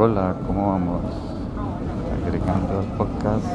Hola, ¿cómo vamos? Agregando al podcast